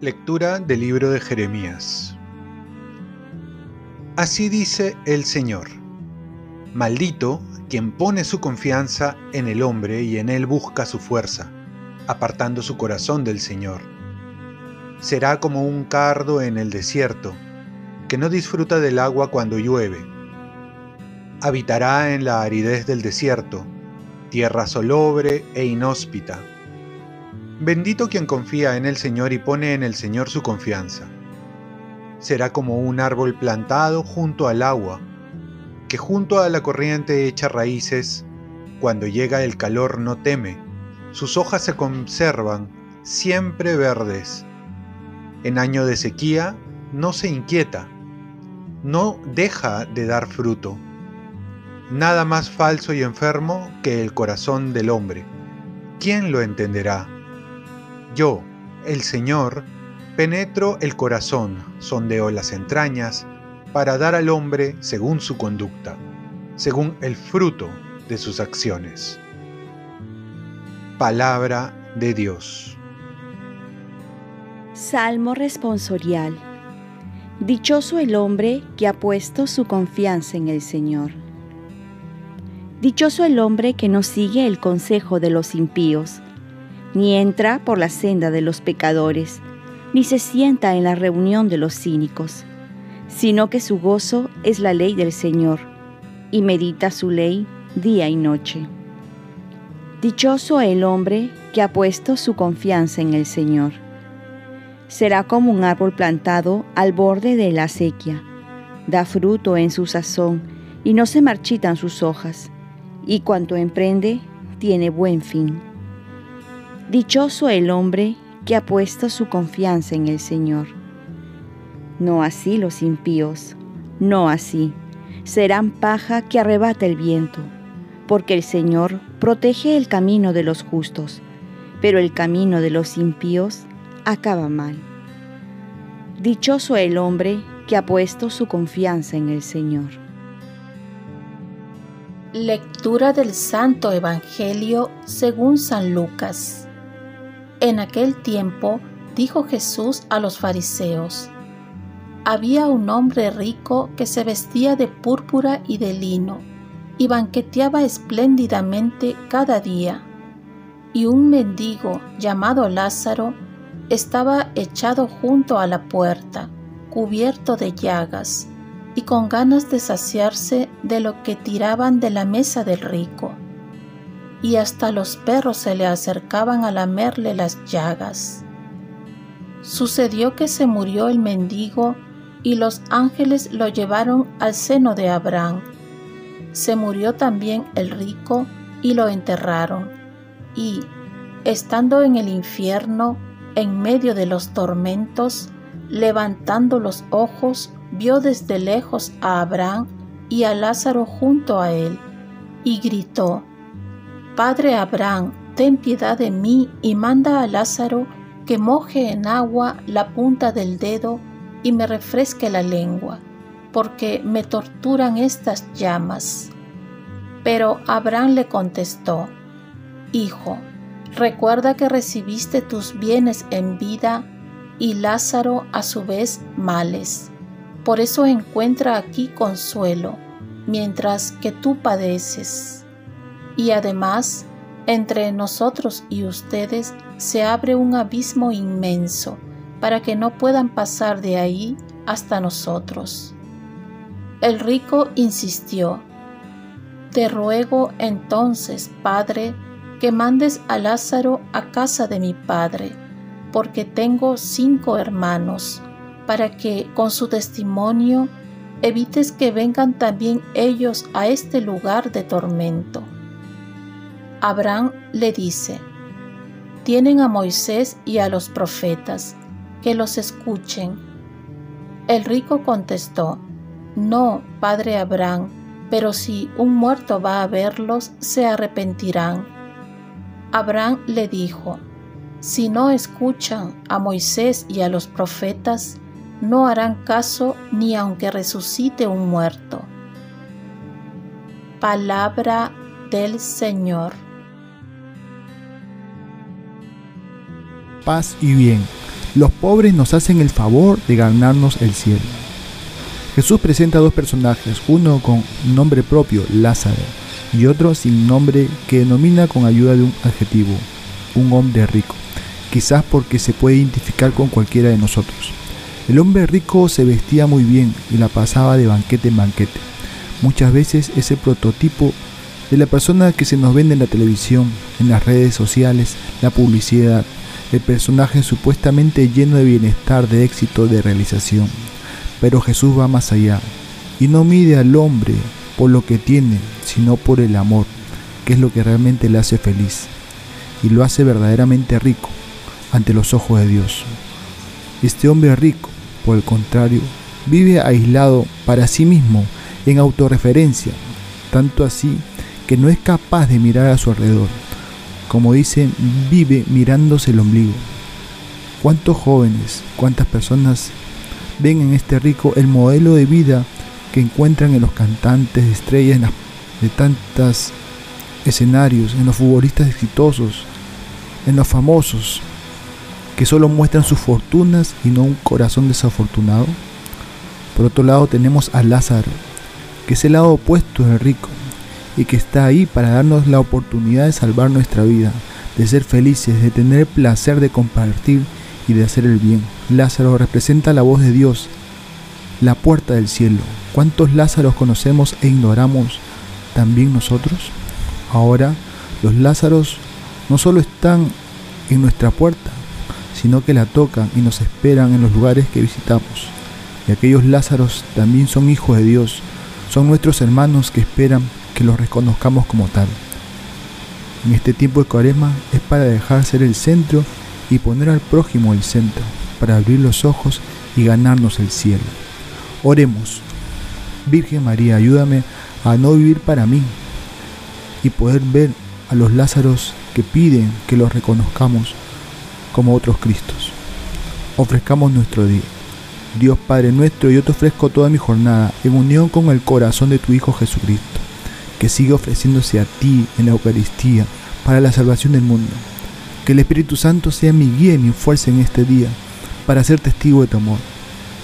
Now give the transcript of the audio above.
Lectura del libro de Jeremías. Así dice el Señor. Maldito quien pone su confianza en el hombre y en él busca su fuerza, apartando su corazón del Señor. Será como un cardo en el desierto, que no disfruta del agua cuando llueve. Habitará en la aridez del desierto, tierra solobre e inhóspita Bendito quien confía en el Señor y pone en el Señor su confianza. Será como un árbol plantado junto al agua, que junto a la corriente echa raíces, cuando llega el calor no teme, sus hojas se conservan siempre verdes. En año de sequía no se inquieta, no deja de dar fruto. Nada más falso y enfermo que el corazón del hombre. ¿Quién lo entenderá? Yo, el Señor, penetro el corazón, sondeo las entrañas, para dar al hombre según su conducta, según el fruto de sus acciones. Palabra de Dios. Salmo responsorial. Dichoso el hombre que ha puesto su confianza en el Señor. Dichoso el hombre que no sigue el consejo de los impíos ni entra por la senda de los pecadores, ni se sienta en la reunión de los cínicos, sino que su gozo es la ley del Señor, y medita su ley día y noche. Dichoso el hombre que ha puesto su confianza en el Señor. Será como un árbol plantado al borde de la acequia, da fruto en su sazón, y no se marchitan sus hojas, y cuanto emprende tiene buen fin. Dichoso el hombre que ha puesto su confianza en el Señor. No así los impíos, no así. Serán paja que arrebata el viento, porque el Señor protege el camino de los justos, pero el camino de los impíos acaba mal. Dichoso el hombre que ha puesto su confianza en el Señor. Lectura del Santo Evangelio según San Lucas. En aquel tiempo dijo Jesús a los fariseos, había un hombre rico que se vestía de púrpura y de lino y banqueteaba espléndidamente cada día. Y un mendigo llamado Lázaro estaba echado junto a la puerta, cubierto de llagas, y con ganas de saciarse de lo que tiraban de la mesa del rico y hasta los perros se le acercaban a lamerle las llagas. Sucedió que se murió el mendigo y los ángeles lo llevaron al seno de Abraham. Se murió también el rico y lo enterraron. Y, estando en el infierno, en medio de los tormentos, levantando los ojos, vio desde lejos a Abraham y a Lázaro junto a él, y gritó, Padre Abraham, ten piedad de mí y manda a Lázaro que moje en agua la punta del dedo y me refresque la lengua, porque me torturan estas llamas. Pero Abraham le contestó, Hijo, recuerda que recibiste tus bienes en vida y Lázaro a su vez males. Por eso encuentra aquí consuelo, mientras que tú padeces y además entre nosotros y ustedes se abre un abismo inmenso para que no puedan pasar de ahí hasta nosotros. El rico insistió, Te ruego entonces, Padre, que mandes a Lázaro a casa de mi Padre, porque tengo cinco hermanos, para que con su testimonio evites que vengan también ellos a este lugar de tormento. Abraham le dice, tienen a Moisés y a los profetas, que los escuchen. El rico contestó, no, padre Abraham, pero si un muerto va a verlos, se arrepentirán. Abraham le dijo, si no escuchan a Moisés y a los profetas, no harán caso ni aunque resucite un muerto. Palabra del Señor. Paz y bien. Los pobres nos hacen el favor de ganarnos el cielo. Jesús presenta dos personajes, uno con nombre propio, Lázaro, y otro sin nombre que denomina con ayuda de un adjetivo, un hombre rico, quizás porque se puede identificar con cualquiera de nosotros. El hombre rico se vestía muy bien y la pasaba de banquete en banquete. Muchas veces es el prototipo de la persona que se nos vende en la televisión, en las redes sociales, la publicidad, el personaje supuestamente lleno de bienestar, de éxito, de realización. Pero Jesús va más allá y no mide al hombre por lo que tiene, sino por el amor, que es lo que realmente le hace feliz y lo hace verdaderamente rico ante los ojos de Dios. Este hombre rico, por el contrario, vive aislado para sí mismo en autorreferencia, tanto así que no es capaz de mirar a su alrededor. Como dicen, vive mirándose el ombligo. ¿Cuántos jóvenes, cuántas personas ven en este rico el modelo de vida que encuentran en los cantantes, estrellas de tantos escenarios, en los futbolistas exitosos, en los famosos, que solo muestran sus fortunas y no un corazón desafortunado? Por otro lado tenemos a Lázaro, que es el lado opuesto del rico y que está ahí para darnos la oportunidad de salvar nuestra vida, de ser felices, de tener el placer de compartir y de hacer el bien. Lázaro representa la voz de Dios, la puerta del cielo. ¿Cuántos Lázaros conocemos e ignoramos también nosotros? Ahora, los Lázaros no solo están en nuestra puerta, sino que la tocan y nos esperan en los lugares que visitamos. Y aquellos Lázaros también son hijos de Dios, son nuestros hermanos que esperan que los reconozcamos como tal. En este tiempo de cuaresma es para dejar ser el centro y poner al prójimo el centro, para abrir los ojos y ganarnos el cielo. Oremos. Virgen María, ayúdame a no vivir para mí y poder ver a los Lázaros que piden que los reconozcamos como otros Cristos. Ofrezcamos nuestro día. Dios Padre nuestro, yo te ofrezco toda mi jornada en unión con el corazón de tu Hijo Jesucristo, que sigue ofreciéndose a ti en la Eucaristía para la salvación del mundo. Que el Espíritu Santo sea mi guía y mi fuerza en este día para ser testigo de tu amor.